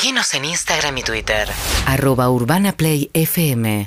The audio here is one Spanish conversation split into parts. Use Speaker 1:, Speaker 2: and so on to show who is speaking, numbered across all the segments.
Speaker 1: Seguinos en Instagram y Twitter.
Speaker 2: Arroba Urbana Play FM.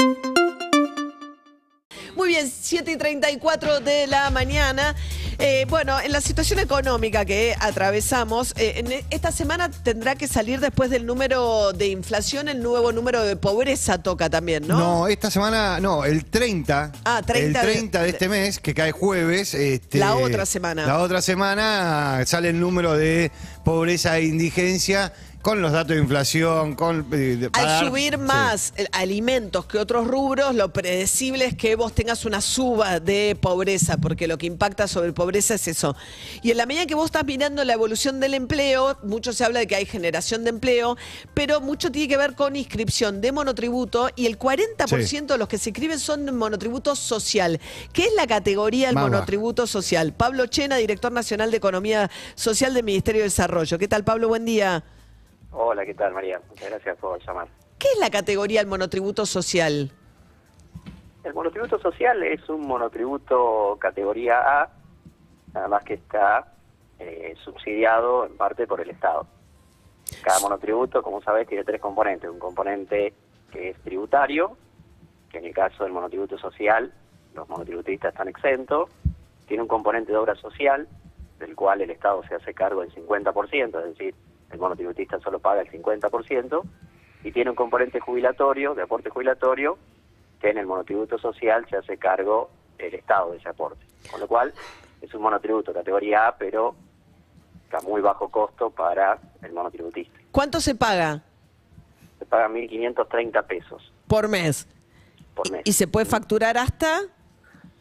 Speaker 3: Muy bien, 7 y 34 de la mañana. Eh, bueno, en la situación económica que atravesamos, eh, en esta semana tendrá que salir después del número de inflación, el nuevo número de pobreza toca también, ¿no?
Speaker 4: No, esta semana, no, el 30.
Speaker 3: Ah, 30
Speaker 4: El
Speaker 3: de-
Speaker 4: 30 de, este mes, que cae jueves. este,
Speaker 3: La otra semana.
Speaker 4: La otra semana sale el número de pobreza e indigencia con los datos de inflación, con... eh,
Speaker 3: Al subir más eh, alimentos que otros rubros, lo predecible es que vos tengas una suba de pobreza, porque lo que impacta sobre pobreza es eso. Y en la medida que vos estás mirando la evolución del empleo, mucho se habla de que hay generación de empleo, pero mucho tiene que ver con inscripción de monotributo y el 40% de los que se inscriben son de monotributo social. ¿Qué es la categoría del
Speaker 4: Más baja.
Speaker 3: monotributo social? Pablo Chena, director nacional de Economía Social del Ministerio de Desarrollo. ¿Qué tal, Pablo? Buen día.
Speaker 5: Hola, ¿qué tal, María? Muchas gracias por llamar.
Speaker 3: ¿Qué es la categoría del monotributo social?
Speaker 5: El monotributo social es un monotributo categoría A, nada más que está eh, subsidiado en parte por el Estado. Cada monotributo, como sabes, tiene tres componentes. Un componente que es tributario, que en el caso del monotributo social, los monotributistas están exentos. Tiene un componente de obra social, del cual el Estado se hace cargo del 50%, es decir, el monotributista solo paga el 50%. Y tiene un componente jubilatorio, de aporte jubilatorio, que en el monotributo social se hace cargo el Estado de ese aporte. Con lo cual, es un monotributo categoría A, pero a muy bajo costo para el monotributista.
Speaker 3: ¿Cuánto se paga
Speaker 5: Se paga 1.530 pesos
Speaker 3: por mes?
Speaker 5: por mes.
Speaker 3: Y se puede facturar hasta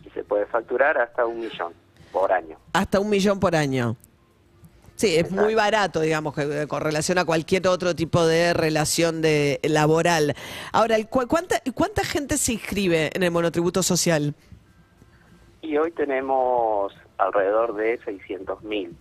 Speaker 5: Y se puede facturar hasta un millón por año.
Speaker 3: hasta un millón por año. Sí, es muy barato, digamos, que, con relación a cualquier otro tipo de relación de laboral. Ahora, el cu- ¿cuánta, ¿cuánta gente se inscribe en el monotributo social?
Speaker 5: Y hoy tenemos alrededor de 600.000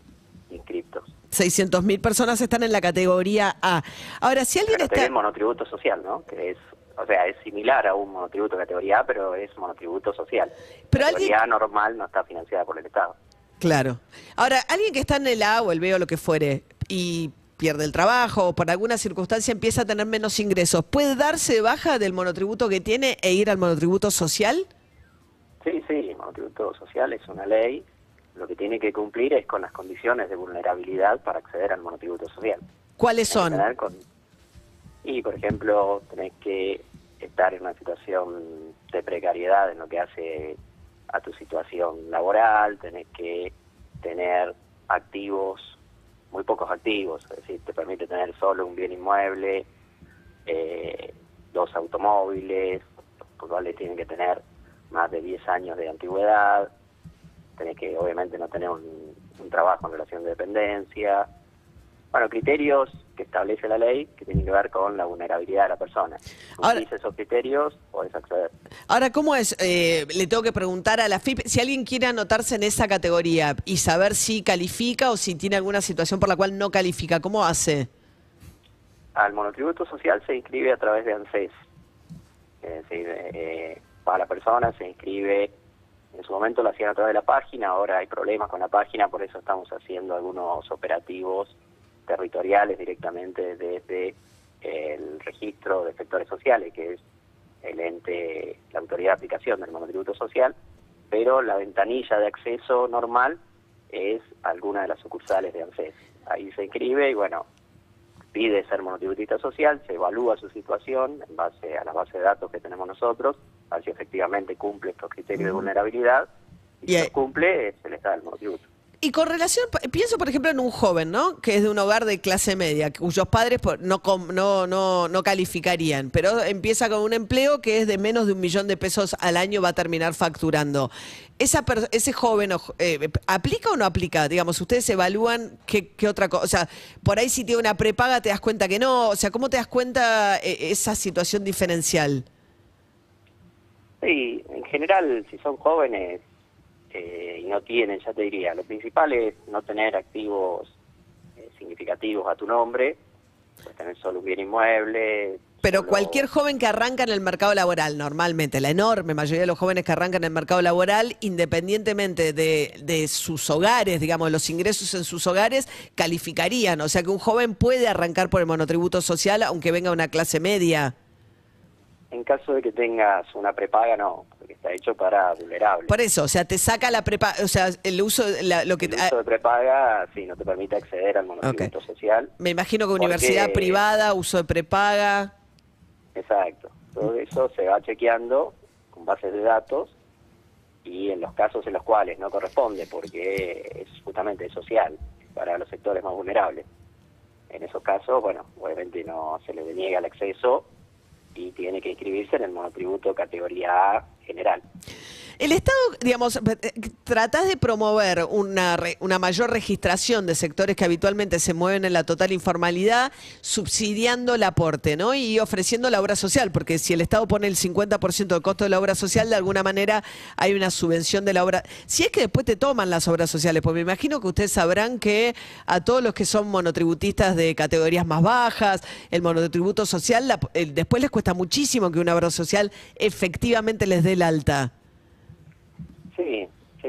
Speaker 5: inscriptos.
Speaker 3: 600.000 personas están en la categoría A. Ahora, si alguien
Speaker 5: La categoría
Speaker 3: está...
Speaker 5: de monotributo social, ¿no? Que es, o sea, es similar a un monotributo categoría A, pero es monotributo social.
Speaker 3: Pero
Speaker 5: categoría
Speaker 3: alguien-
Speaker 5: A normal no está financiada por el Estado.
Speaker 3: Claro. Ahora, alguien que está en el A o el B o lo que fuere y pierde el trabajo o por alguna circunstancia empieza a tener menos ingresos, ¿puede darse de baja del monotributo que tiene e ir al monotributo social?
Speaker 5: Sí, sí, el monotributo social es una ley. Lo que tiene que cumplir es con las condiciones de vulnerabilidad para acceder al monotributo social.
Speaker 3: ¿Cuáles son?
Speaker 5: con- Y, por ejemplo, tenés que estar en una situación de precariedad en lo que hace a tu situación laboral, tenés que tener activos, muy pocos activos, es decir, te permite tener solo un bien inmueble, eh, dos automóviles, los cuales tienen que tener más de 10 años de antigüedad, tenés que obviamente no tener un, un trabajo en relación de dependencia, bueno, criterios que establece la ley que tienen que ver con la vulnerabilidad de la persona.
Speaker 3: Ahora-
Speaker 5: esos criterios, podés acceder.
Speaker 3: Ahora, ¿cómo es? Eh, le tengo que preguntar a la FIP si alguien quiere anotarse en esa categoría y saber si califica o si tiene alguna situación por la cual no califica. ¿Cómo hace?
Speaker 5: Al monotributo social se inscribe a través de ANSES. Es decir, eh, para la persona se inscribe, en su momento lo hacían a través de la página, ahora hay problemas con la página, por eso estamos haciendo algunos operativos territoriales directamente desde el registro de sectores sociales, que es el ente, la autoridad de aplicación del monotributo social, pero la ventanilla de acceso normal es alguna de las sucursales de ANSES. Ahí se inscribe y bueno, pide ser monotributista social, se evalúa su situación en base a la base de datos que tenemos nosotros, a ver si efectivamente cumple estos criterios de vulnerabilidad, y si los cumple, se le da el monotributo.
Speaker 3: Y con relación, pienso por ejemplo en un joven, ¿no? Que es de un hogar de clase media, cuyos padres no, no, no, no calificarían, pero empieza con un empleo que es de menos de un millón de pesos al año, va a terminar facturando. Esa ese joven, eh, ¿aplica o no aplica? Digamos, ustedes evalúan qué, qué otra cosa. O sea, por ahí si tiene una prepaga te das cuenta que no. O sea, ¿cómo te das cuenta eh, esa situación diferencial?
Speaker 5: Sí, en general, si son jóvenes eh, y no tienen, ya te diría, lo principal es no tener activos eh, significativos a tu nombre puedes tener solo un bien inmueble.
Speaker 3: Pero
Speaker 5: solo-
Speaker 3: cualquier joven que arranca en el mercado laboral, normalmente, la enorme mayoría de los jóvenes que arrancan en el mercado laboral, independientemente de, de sus hogares, digamos, los ingresos en sus hogares, calificarían. O sea que un joven puede arrancar por el monotributo social aunque venga de una clase media.
Speaker 5: En caso de que tengas una prepaga, no, porque está hecho para vulnerables.
Speaker 3: Por eso, o sea, te saca la prepa, o sea, el uso, de la- lo que
Speaker 5: El uso de prepaga, sí, no te permite acceder al monotributo social.
Speaker 3: me imagino que
Speaker 5: Porque-
Speaker 3: universidad privada, uso de prepaga.
Speaker 5: Exacto. Todo eso se va chequeando con bases de datos y en los casos en los cuales no corresponde, porque es justamente social para los sectores más vulnerables. En esos casos, bueno, obviamente no se le deniega el acceso y tiene que inscribirse en el monotributo categoría general.
Speaker 3: El Estado, digamos, eh, tratás de promover una, una mayor registración de sectores que habitualmente se mueven en la total informalidad, subsidiando el aporte, ¿no? Y ofreciendo la obra social, porque si el Estado pone el 50% del costo de la obra social, de alguna manera hay una subvención de la obra. Si es que después te toman las obras sociales, pues me imagino que ustedes sabrán que a todos los que son monotributistas de categorías más bajas, el monotributo social, la- el- después les cuesta muchísimo que una obra social efectivamente les dé el alta.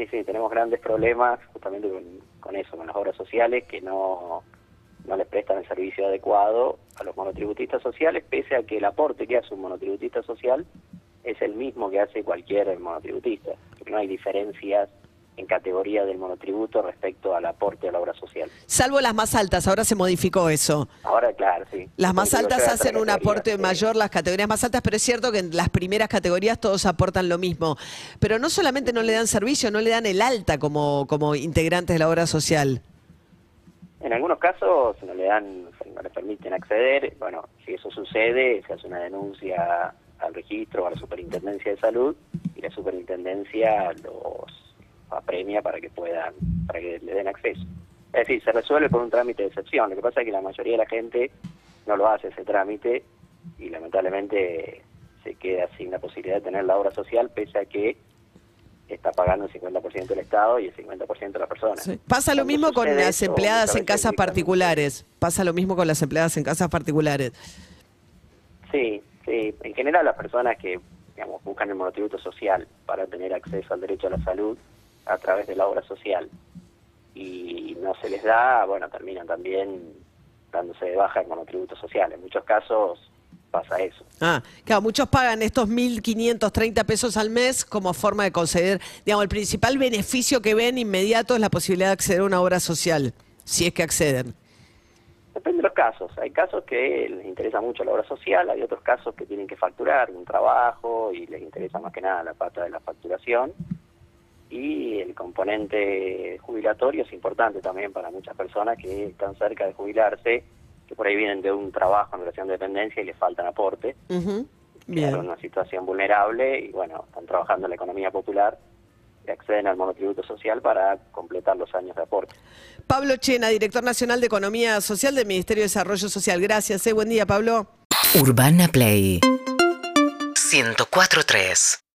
Speaker 5: Sí, sí, tenemos grandes problemas justamente con, con eso, con las obras sociales que no, no les prestan el servicio adecuado a los monotributistas sociales, pese a que el aporte que hace un monotributista social es el mismo que hace cualquier monotributista, no hay diferencias en categoría del monotributo respecto al aporte a la obra social.
Speaker 3: Salvo las más altas, ahora se modificó eso.
Speaker 5: Ahora, claro, sí.
Speaker 3: Las más
Speaker 5: Porque
Speaker 3: altas hacen un aporte
Speaker 5: sí.
Speaker 3: mayor, las categorías más altas, pero es cierto que en las primeras categorías todos aportan lo mismo. Pero no solamente no le dan servicio, no le dan el alta como, como integrantes de la obra social.
Speaker 5: En algunos casos no le dan, no le permiten acceder. Bueno, si eso sucede, se hace una denuncia al registro, a la Superintendencia de Salud y la Superintendencia los apremia para que puedan, para que le den acceso. Es decir, se resuelve por un trámite de excepción. Lo que pasa es que la mayoría de la gente no lo hace ese trámite y lamentablemente se queda sin la posibilidad de tener la obra social pese a que está pagando el 50% del Estado y el 50% de la persona.
Speaker 3: Pasa lo
Speaker 5: Cuando
Speaker 3: mismo con las empleadas en casas particulares. Pasa lo mismo con las empleadas en casas particulares.
Speaker 5: Sí, sí. En general las personas que digamos, buscan el monotributo social para tener acceso al derecho a la salud a través de la obra social y no se les da, bueno, terminan también dándose de baja el monotributo social. En muchos casos pasa eso.
Speaker 3: Ah, claro, muchos pagan estos 1.530 pesos al mes como forma de conceder, digamos, el principal beneficio que ven inmediato es la posibilidad de acceder a una obra social, si es que acceden.
Speaker 5: Depende de los casos. Hay casos que les interesa mucho la obra social, hay otros casos que tienen que facturar un trabajo y les interesa más que nada la pata de la facturación. Y el componente jubilatorio es importante también para muchas personas que están cerca de jubilarse, que por ahí vienen de un trabajo en relación de dependencia y les faltan aporte.
Speaker 3: Ujú,
Speaker 5: Quedaron en
Speaker 3: Bien.
Speaker 5: una situación vulnerable y bueno, están trabajando en la economía popular y acceden al monotributo social para completar los años de aporte.
Speaker 3: Pablo Chena, director nacional de Economía Social del Ministerio de Desarrollo Social. Gracias, eh. buen día, Pablo.
Speaker 2: Urbana Play 104.3